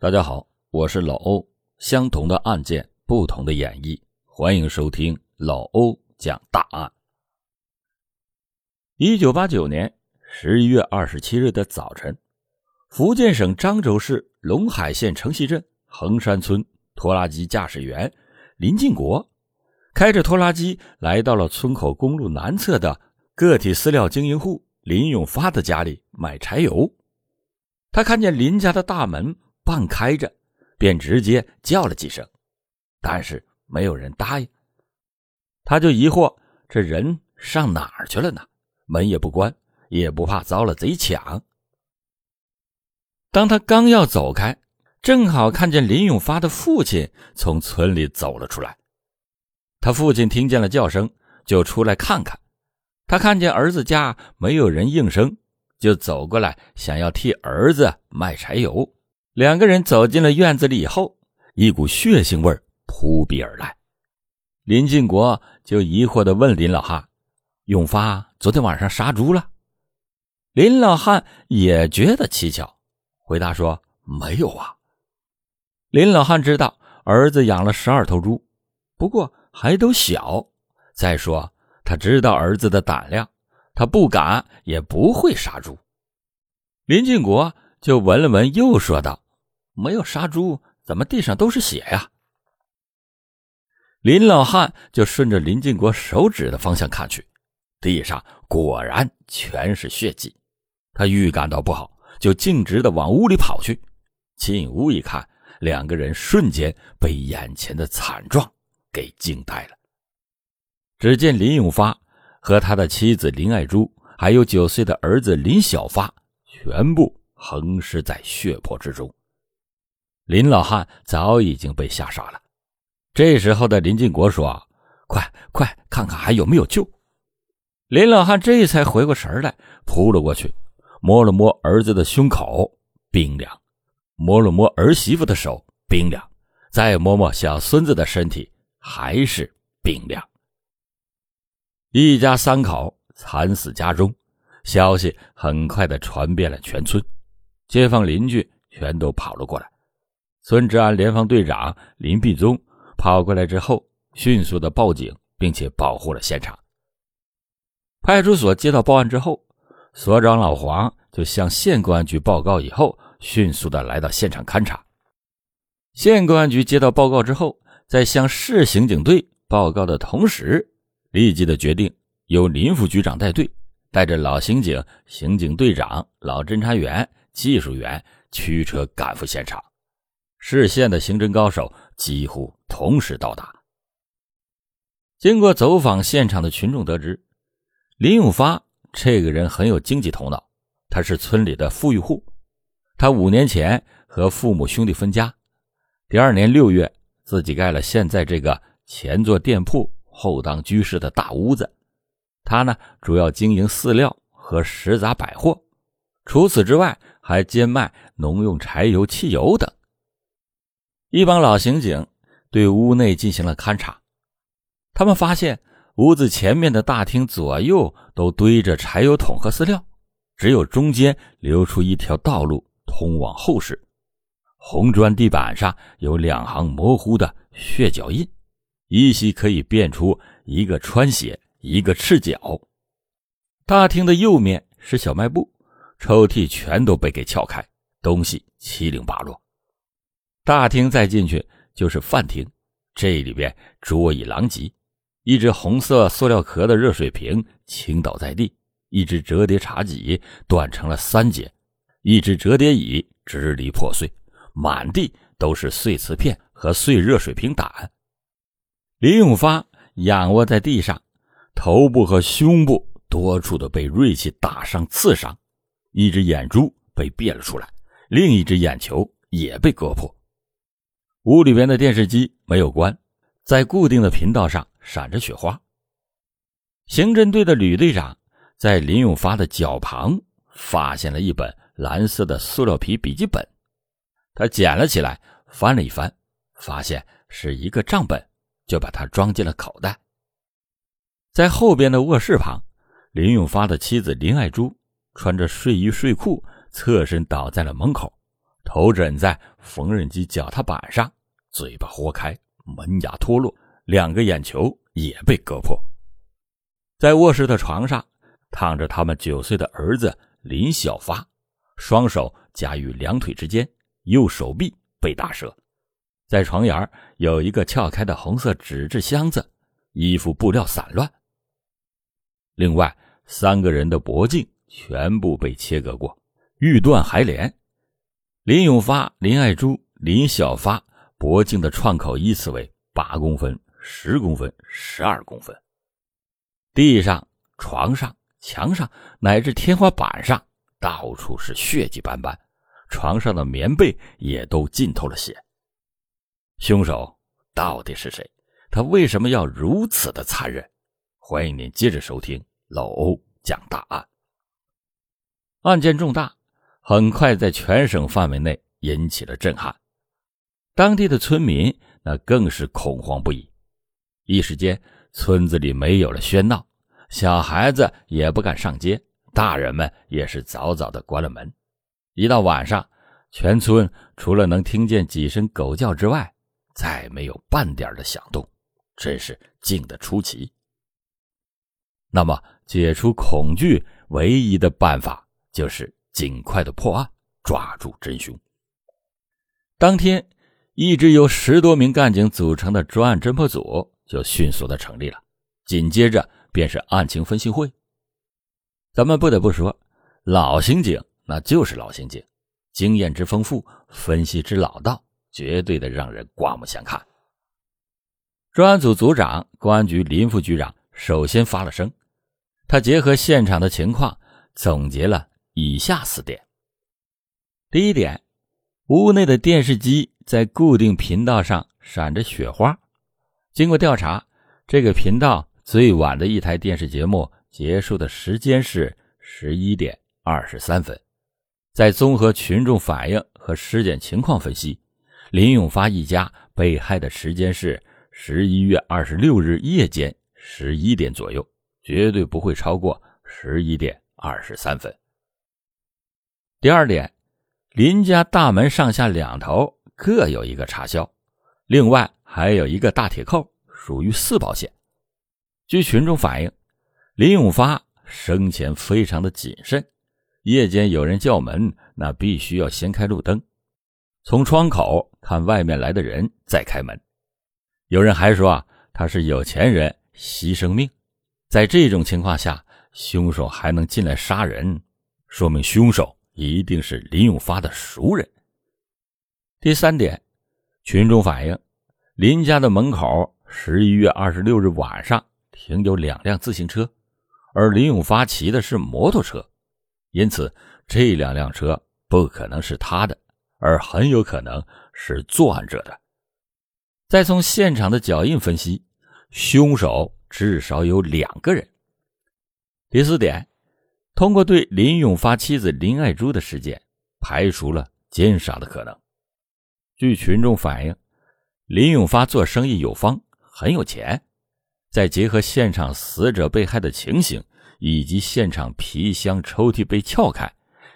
大家好，我是老欧。相同的案件，不同的演绎，欢迎收听老欧讲大案。一九八九年十一月二十七日的早晨，福建省漳州市龙海县城西镇横山村拖拉机驾驶员林进国，开着拖拉机来到了村口公路南侧的个体饲料经营户林永发的家里买柴油。他看见林家的大门。半开着，便直接叫了几声，但是没有人答应。他就疑惑：这人上哪儿去了呢？门也不关，也不怕遭了贼抢。当他刚要走开，正好看见林永发的父亲从村里走了出来。他父亲听见了叫声，就出来看看。他看见儿子家没有人应声，就走过来，想要替儿子卖柴油。两个人走进了院子里以后，一股血腥味扑鼻而来。林进国就疑惑地问林老汉：“永发昨天晚上杀猪了？”林老汉也觉得蹊跷，回答说：“没有啊。”林老汉知道儿子养了十二头猪，不过还都小。再说他知道儿子的胆量，他不敢也不会杀猪。林进国就闻了闻，又说道。没有杀猪，怎么地上都是血呀？林老汉就顺着林建国手指的方向看去，地上果然全是血迹。他预感到不好，就径直的往屋里跑去。进屋一看，两个人瞬间被眼前的惨状给惊呆了。只见林永发和他的妻子林爱珠，还有九岁的儿子林小发，全部横尸在血泊之中。林老汉早已经被吓傻了。这时候的林进国说：“快快看看还有没有救！”林老汉这才回过神来，扑了过去，摸了摸儿子的胸口，冰凉；摸了摸儿媳妇的手，冰凉；再摸摸小孙子的身体，还是冰凉。一家三口惨死家中，消息很快的传遍了全村，街坊邻居全都跑了过来。村治安联防队长林必宗跑过来之后，迅速的报警，并且保护了现场。派出所接到报案之后，所长老黄就向县公安局报告，以后迅速的来到现场勘查。县公安局接到报告之后，在向市刑警队报告的同时，立即的决定由林副局长带队，带着老刑警、刑警队长、老侦查员、技术员驱车赶赴现场。市县的刑侦高手几乎同时到达。经过走访现场的群众得知，林永发这个人很有经济头脑，他是村里的富裕户。他五年前和父母兄弟分家，第二年六月自己盖了现在这个前做店铺后当居室的大屋子。他呢，主要经营饲料和食杂百货，除此之外还兼卖农用柴油、汽油等。一帮老刑警对屋内进行了勘查，他们发现屋子前面的大厅左右都堆着柴油桶和饲料，只有中间留出一条道路通往后室。红砖地板上有两行模糊的血脚印，依稀可以辨出一个穿鞋，一个赤脚。大厅的右面是小卖部，抽屉全都被给撬开，东西七零八落。大厅再进去就是饭厅，这里边桌椅狼藉，一只红色塑料壳的热水瓶倾倒在地，一只折叠茶几断成了三截，一只折叠椅支离破碎，满地都是碎瓷片和碎热水瓶胆。林永发仰卧在地上，头部和胸部多处的被锐器打伤刺伤，一只眼珠被别了出来，另一只眼球也被割破。屋里边的电视机没有关，在固定的频道上闪着雪花。刑侦队的吕队长在林永发的脚旁发现了一本蓝色的塑料皮笔记本，他捡了起来，翻了一翻，发现是一个账本，就把它装进了口袋。在后边的卧室旁，林永发的妻子林爱珠穿着睡衣睡裤，侧身倒在了门口，头枕在缝纫机脚踏板上，嘴巴豁开，门牙脱落，两个眼球也被割破。在卧室的床上躺着他们九岁的儿子林小发，双手夹于两腿之间，右手臂被打折。在床沿有一个撬开的红色纸质箱子，衣服布料散乱。另外三个人的脖颈全部被切割过，欲断还连。林永发、林爱珠、林小发脖颈的创口依次为八公分、十公分、十二公分。地上、床上、墙上乃至天花板上，到处是血迹斑斑，床上的棉被也都浸透了血。凶手到底是谁？他为什么要如此的残忍？欢迎您接着收听老欧讲大案。案件重大，很快在全省范围内引起了震撼，当地的村民那更是恐慌不已，一时间。村子里没有了喧闹，小孩子也不敢上街，大人们也是早早的关了门。一到晚上，全村除了能听见几声狗叫之外，再没有半点的响动，真是静得出奇。那么，解除恐惧唯一的办法就是尽快的破案，抓住真凶。当天，一支由十多名干警组成的专案侦破组。就迅速的成立了，紧接着便是案情分析会。咱们不得不说，老刑警那就是老刑警，经验之丰富，分析之老道，绝对的让人刮目相看。专案组组长、公安局林副局长首先发了声，他结合现场的情况，总结了以下四点：第一点，屋内的电视机在固定频道上闪着雪花。经过调查，这个频道最晚的一台电视节目结束的时间是十一点二十三分。在综合群众反映和尸检情况分析，林永发一家被害的时间是十一月二十六日夜间十一点左右，绝对不会超过十一点二十三分。第二点，林家大门上下两头各有一个插销，另外。还有一个大铁扣，属于四保险。据群众反映，林永发生前非常的谨慎，夜间有人叫门，那必须要先开路灯，从窗口看外面来的人再开门。有人还说啊，他是有钱人，牺牲命。在这种情况下，凶手还能进来杀人，说明凶手一定是林永发的熟人。第三点，群众反映。林家的门口，十一月二十六日晚上停有两辆自行车，而林永发骑的是摩托车，因此这两辆车不可能是他的，而很有可能是作案者的。再从现场的脚印分析，凶手至少有两个人。第四点，通过对林永发妻子林爱珠的事件，排除了奸杀的可能。据群众反映。林永发做生意有方，很有钱。再结合现场死者被害的情形，以及现场皮箱、抽屉被撬开、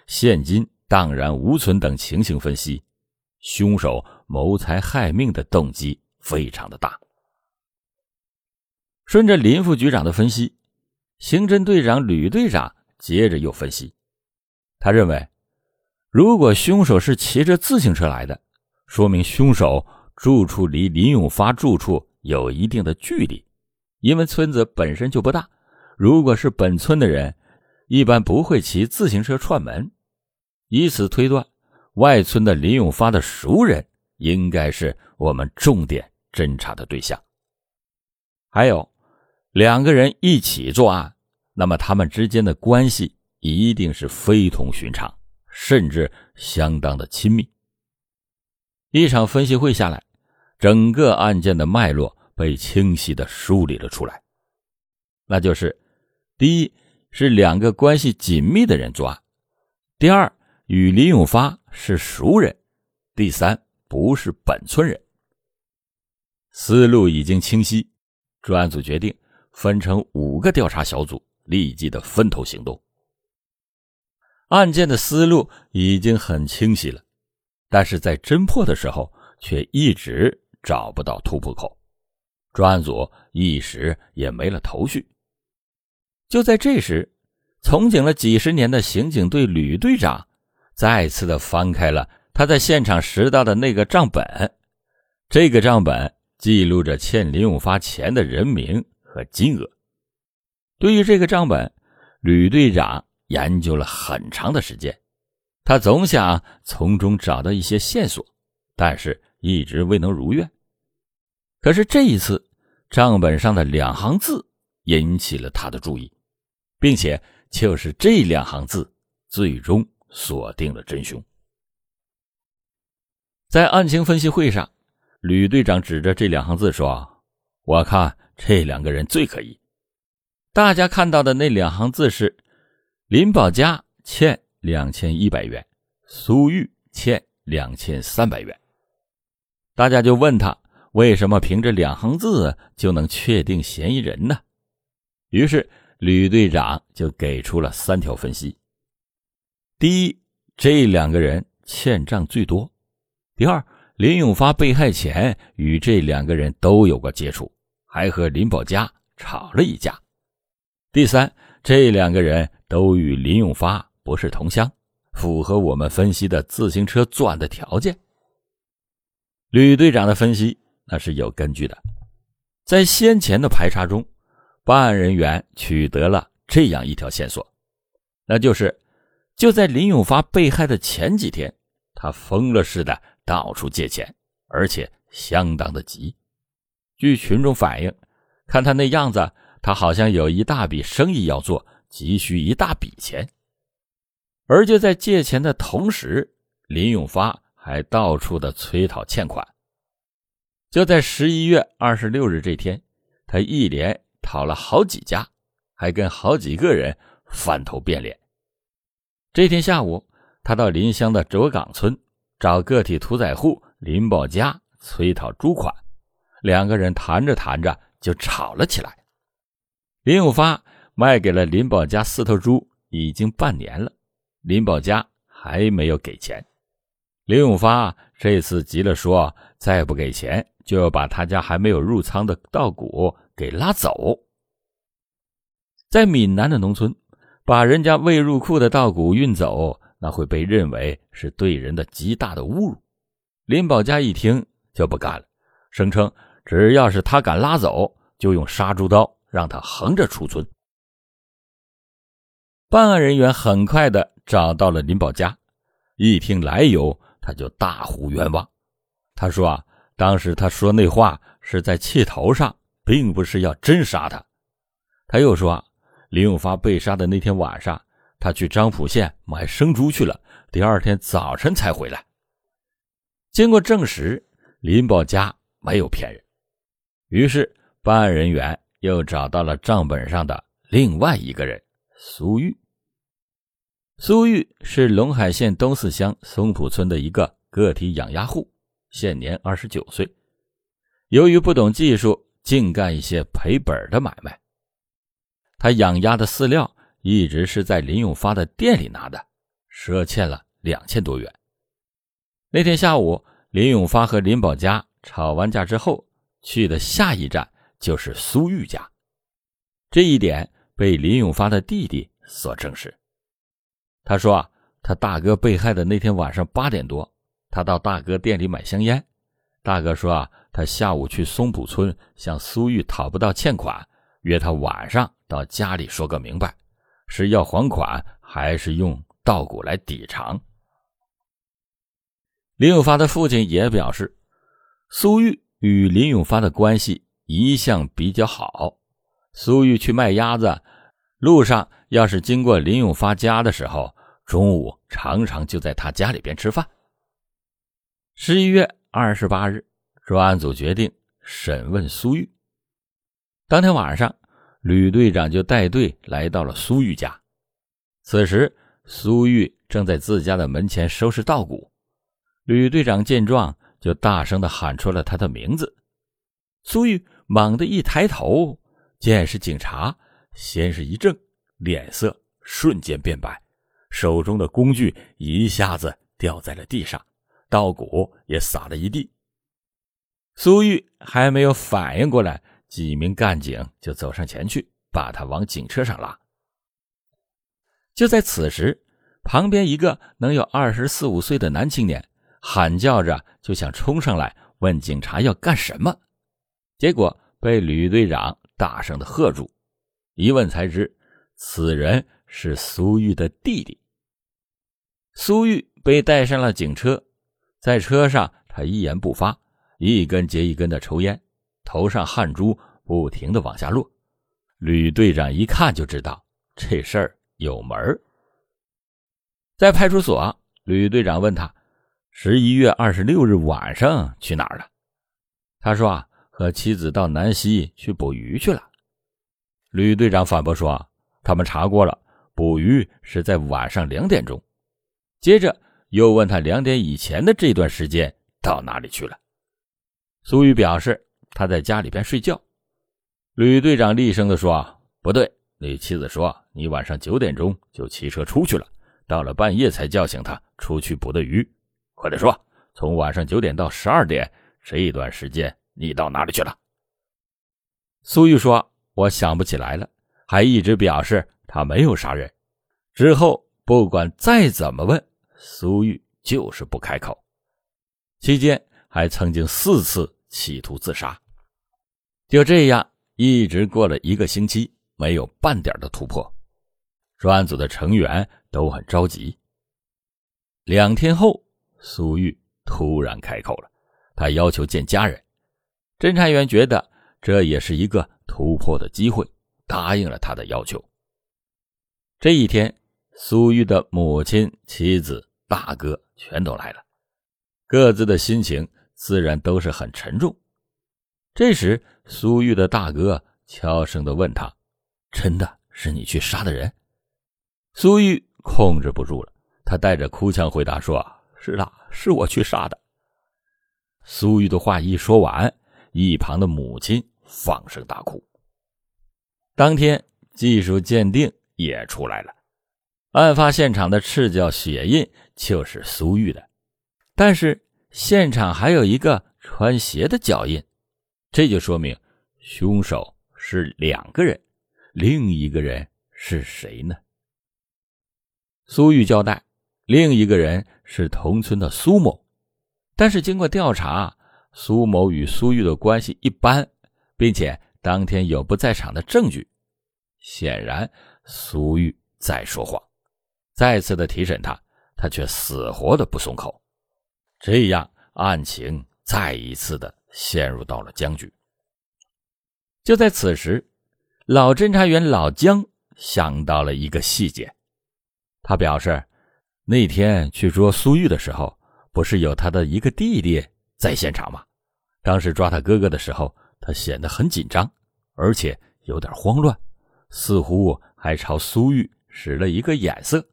现金荡然无存等情形分析，凶手谋财害命的动机非常的大。顺着林副局长的分析，刑侦队长吕队长接着又分析，他认为，如果凶手是骑着自行车来的，说明凶手。住处离林永发住处有一定的距离，因为村子本身就不大。如果是本村的人，一般不会骑自行车串门。以此推断，外村的林永发的熟人应该是我们重点侦查的对象。还有，两个人一起作案，那么他们之间的关系一定是非同寻常，甚至相当的亲密。一场分析会下来，整个案件的脉络被清晰的梳理了出来。那就是：第一是两个关系紧密的人作案；第二与李永发是熟人；第三不是本村人。思路已经清晰，专案组决定分成五个调查小组，立即的分头行动。案件的思路已经很清晰了。但是在侦破的时候却一直找不到突破口，专案组一时也没了头绪。就在这时，从警了几十年的刑警队吕队长再次的翻开了他在现场拾到的那个账本，这个账本记录着欠林永发钱的人名和金额。对于这个账本，吕队长研究了很长的时间，他总想从中找到一些线索，但是一直未能如愿。可是这一次，账本上的两行字引起了他的注意，并且就是这两行字，最终锁定了真凶。在案情分析会上，吕队长指着这两行字说：“我看这两个人最可疑。”大家看到的那两行字是：林宝家欠两千一百元，苏玉欠两千三百元。大家就问他为什么凭着两行字就能确定嫌疑人呢？于是吕队长就给出了三条分析：第一，这两个人欠账最多；第二，林永发被害前与这两个人都有过接触，还和林宝家吵了一架。第三，这两个人都与林永发不是同乡，符合我们分析的自行车作案的条件。吕队长的分析那是有根据的，在先前的排查中，办案人员取得了这样一条线索，那就是就在林永发被害的前几天，他疯了似的到处借钱，而且相当的急。据群众反映，看他那样子。他好像有一大笔生意要做，急需一大笔钱。而就在借钱的同时，林永发还到处的催讨欠款。就在十一月二十六日这天，他一连讨了好几家，还跟好几个人翻头变脸。这天下午，他到临湘的卓岗村找个体屠宰户林宝家催讨猪款，两个人谈着谈着就吵了起来。林永发卖给了林宝家四头猪已经半年了，林宝家还没有给钱。林永发这次急了，说再不给钱就要把他家还没有入仓的稻谷给拉走。在闽南的农村，把人家未入库的稻谷运走，那会被认为是对人的极大的侮辱。林宝家一听就不干了，声称只要是他敢拉走，就用杀猪刀。让他横着出村。办案人员很快的找到了林宝家，一听来由，他就大呼冤枉。他说啊，当时他说那话是在气头上，并不是要真杀他。他又说，林永发被杀的那天晚上，他去漳浦县买生猪去了，第二天早晨才回来。经过证实，林宝家没有骗人。于是办案人员。又找到了账本上的另外一个人苏玉。苏玉是陇海县东四乡松浦村的一个个体养鸭户，现年二十九岁。由于不懂技术，净干一些赔本的买卖。他养鸭的饲料一直是在林永发的店里拿的，赊欠了两千多元。那天下午，林永发和林宝家吵完架之后，去的下一站。就是苏玉家，这一点被林永发的弟弟所证实。他说啊，他大哥被害的那天晚上八点多，他到大哥店里买香烟。大哥说啊，他下午去松浦村向苏玉讨不到欠款，约他晚上到家里说个明白，是要还款还是用稻谷来抵偿。林永发的父亲也表示，苏玉与林永发的关系。一向比较好，苏玉去卖鸭子，路上要是经过林永发家的时候，中午常常就在他家里边吃饭。十一月二十八日，专案组决定审问苏玉。当天晚上，吕队长就带队来到了苏玉家。此时，苏玉正在自家的门前收拾稻谷。吕队长见状，就大声的喊出了他的名字。苏玉。猛地一抬头，见是警察，先是一怔，脸色瞬间变白，手中的工具一下子掉在了地上，稻谷也撒了一地。苏玉还没有反应过来，几名干警就走上前去，把他往警车上拉。就在此时，旁边一个能有二十四五岁的男青年喊叫着，就想冲上来问警察要干什么，结果被吕队长大声的喝住。一问才知，此人是苏玉的弟弟。苏玉被带上了警车，在车上他一言不发，一根接一根的抽烟，头上汗珠不停的往下落。吕队长一看就知道这事儿有门儿。在派出所，吕队长问他：“十一月二十六日晚上去哪儿了？”他说：“啊，和妻子到南溪去捕鱼去了。”吕队长反驳说：“他们查过了，捕鱼是在晚上两点钟。”接着又问他两点以前的这段时间到哪里去了。苏玉表示他在家里边睡觉。吕队长厉声的说：“不对，你妻子说你晚上九点钟就骑车出去了。”到了半夜才叫醒他出去捕的鱼，快点说，从晚上九点到十二点这一段时间你到哪里去了？苏玉说：“我想不起来了。”还一直表示他没有杀人。之后不管再怎么问，苏玉就是不开口。期间还曾经四次企图自杀。就这样一直过了一个星期，没有半点的突破。专案组的成员。都很着急。两天后，苏玉突然开口了，他要求见家人。侦查员觉得这也是一个突破的机会，答应了他的要求。这一天，苏玉的母亲、妻子、大哥全都来了，各自的心情自然都是很沉重。这时，苏玉的大哥悄声的问他：“真的是你去杀的人？”苏玉。控制不住了，他带着哭腔回答说：“是的，是我去杀的。”苏玉的话一说完，一旁的母亲放声大哭。当天技术鉴定也出来了，案发现场的赤脚血印就是苏玉的，但是现场还有一个穿鞋的脚印，这就说明凶手是两个人，另一个人是谁呢？苏玉交代，另一个人是同村的苏某，但是经过调查，苏某与苏玉的关系一般，并且当天有不在场的证据，显然苏玉在说谎。再次的提审他，他却死活的不松口，这样案情再一次的陷入到了僵局。就在此时，老侦查员老姜想到了一个细节。他表示，那天去捉苏玉的时候，不是有他的一个弟弟在现场吗？当时抓他哥哥的时候，他显得很紧张，而且有点慌乱，似乎还朝苏玉使了一个眼色。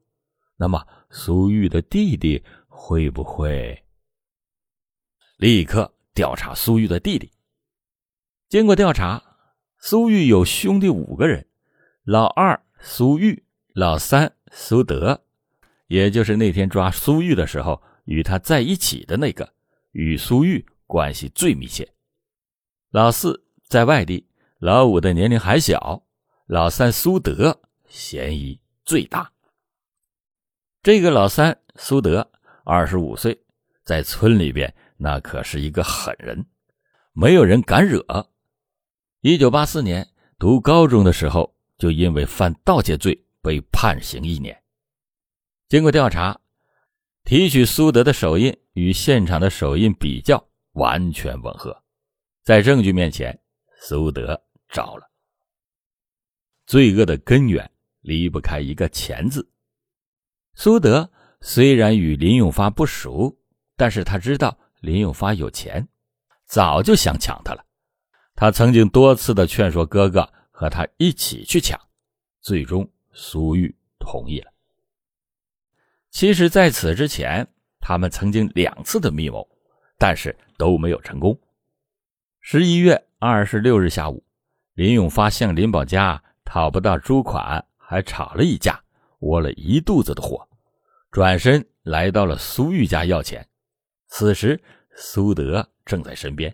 那么，苏玉的弟弟会不会立刻调查苏玉的弟弟？经过调查，苏玉有兄弟五个人，老二苏玉，老三。苏德，也就是那天抓苏玉的时候与他在一起的那个，与苏玉关系最密切。老四在外地，老五的年龄还小，老三苏德嫌疑最大。这个老三苏德二十五岁，在村里边那可是一个狠人，没有人敢惹。一九八四年读高中的时候，就因为犯盗窃罪。被判刑一年。经过调查，提取苏德的手印与现场的手印比较，完全吻合。在证据面前，苏德招了。罪恶的根源离不开一个“钱”字。苏德虽然与林永发不熟，但是他知道林永发有钱，早就想抢他了。他曾经多次的劝说哥哥和他一起去抢，最终。苏玉同意了。其实，在此之前，他们曾经两次的密谋，但是都没有成功。十一月二十六日下午，林永发向林宝家讨不到猪款，还吵了一架，窝了一肚子的火，转身来到了苏玉家要钱。此时苏德正在身边。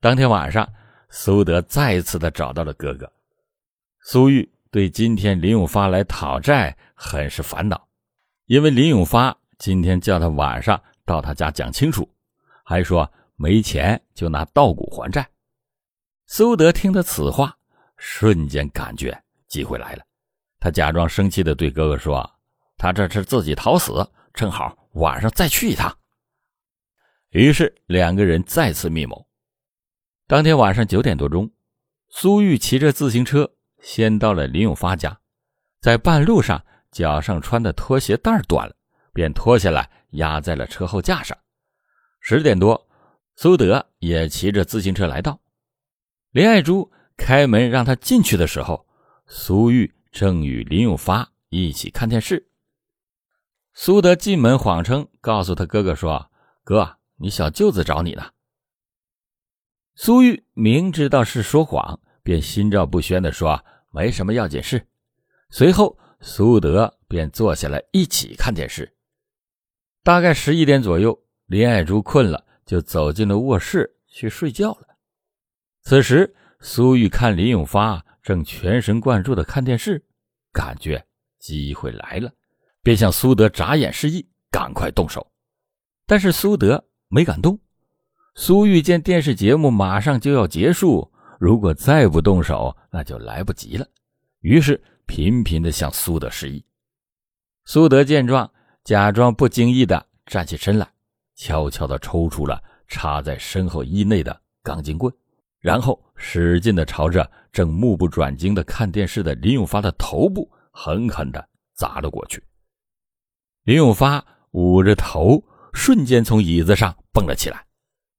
当天晚上，苏德再次的找到了哥哥。苏玉对今天林永发来讨债很是烦恼，因为林永发今天叫他晚上到他家讲清楚，还说没钱就拿稻谷还债。苏德听得此话，瞬间感觉机会来了，他假装生气的对哥哥说：“他这是自己讨死，正好晚上再去一趟。”于是两个人再次密谋。当天晚上九点多钟，苏玉骑着自行车先到了林永发家，在半路上脚上穿的拖鞋带断了，便脱下来压在了车后架上。十点多，苏德也骑着自行车来到，林爱珠开门让他进去的时候，苏玉正与林永发一起看电视。苏德进门谎称告诉他哥哥说：“哥。”你小舅子找你呢。苏玉明知道是说谎，便心照不宣的说：“没什么要紧事。”随后，苏德便坐下来一起看电视。大概十一点左右，林爱珠困了，就走进了卧室去睡觉了。此时，苏玉看林永发正全神贯注的看电视，感觉机会来了，便向苏德眨眼示意，赶快动手。但是苏德。没敢动，苏玉见电视节目马上就要结束，如果再不动手，那就来不及了。于是频频的向苏德示意。苏德见状，假装不经意的站起身来，悄悄的抽出了插在身后衣内的钢筋棍，然后使劲的朝着正目不转睛的看电视的林永发的头部狠狠的砸了过去。林永发捂着头。瞬间从椅子上蹦了起来，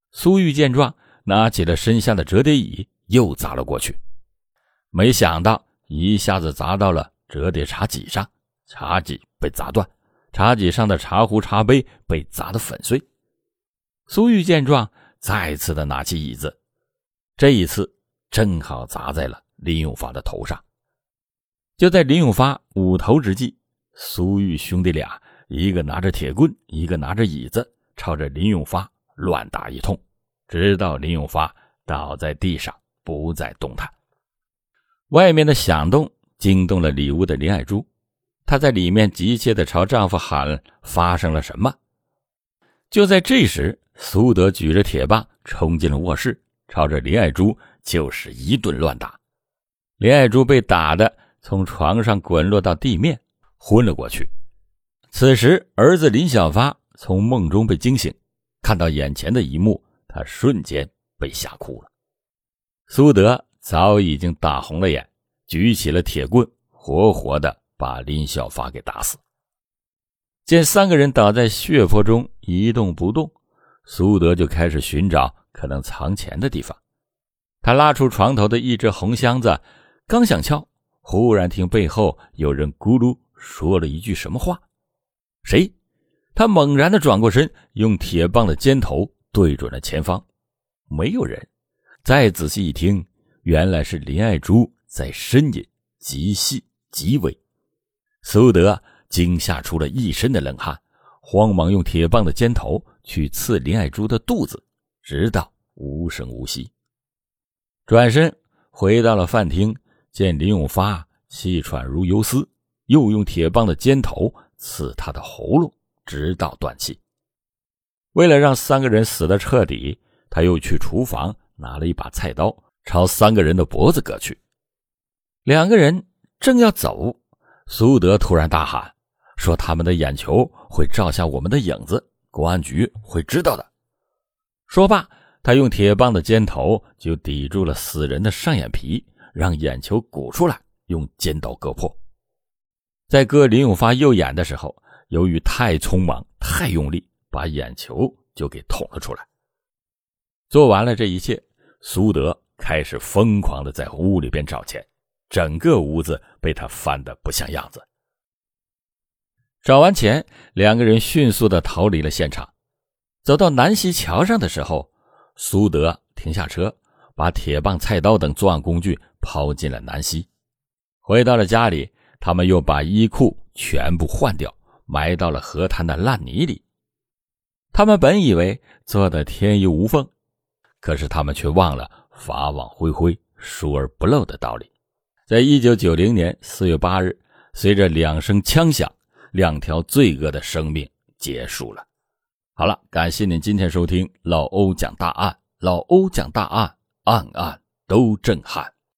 苏玉见状，拿起了身下的折叠椅，又砸了过去。没想到一下子砸到了折叠茶几上，茶几被砸断，茶几上的茶壶、茶杯被砸得粉碎。苏玉见状，再次的拿起椅子，这一次正好砸在了林永发的头上。就在林永发捂头之际，苏玉兄弟俩。一个拿着铁棍，一个拿着椅子，朝着林永发乱打一通，直到林永发倒在地上不再动弹。外面的响动惊动了里屋的林爱珠，她在里面急切地朝丈夫喊：“发生了什么？”就在这时，苏德举着铁棒冲进了卧室，朝着林爱珠就是一顿乱打。林爱珠被打的从床上滚落到地面，昏了过去。此时，儿子林小发从梦中被惊醒，看到眼前的一幕，他瞬间被吓哭了。苏德早已经打红了眼，举起了铁棍，活活的把林小发给打死。见三个人倒在血泊中一动不动，苏德就开始寻找可能藏钱的地方。他拉出床头的一只红箱子，刚想敲，忽然听背后有人咕噜说了一句什么话。谁？他猛然的转过身，用铁棒的尖头对准了前方。没有人。再仔细一听，原来是林爱珠在呻吟，极细极微。苏德惊吓出了一身的冷汗，慌忙用铁棒的尖头去刺林爱珠的肚子，直到无声无息。转身回到了饭厅，见林永发气喘如游丝，又用铁棒的尖头。刺他的喉咙，直到断气。为了让三个人死得彻底，他又去厨房拿了一把菜刀，朝三个人的脖子割去。两个人正要走，苏德突然大喊：“说他们的眼球会照下我们的影子，公安局会知道的。”说罢，他用铁棒的尖头就抵住了死人的上眼皮，让眼球鼓出来，用尖刀割破。在割林永发右眼的时候，由于太匆忙、太用力，把眼球就给捅了出来。做完了这一切，苏德开始疯狂的在屋里边找钱，整个屋子被他翻得不像样子。找完钱，两个人迅速的逃离了现场。走到南溪桥上的时候，苏德停下车，把铁棒、菜刀等作案工具抛进了南溪，回到了家里。他们又把衣裤全部换掉，埋到了河滩的烂泥里。他们本以为做的天衣无缝，可是他们却忘了法网恢恢，疏而不漏的道理。在一九九零年四月八日，随着两声枪响，两条罪恶的生命结束了。好了，感谢您今天收听老欧讲大案，老欧讲大案，案案都震撼。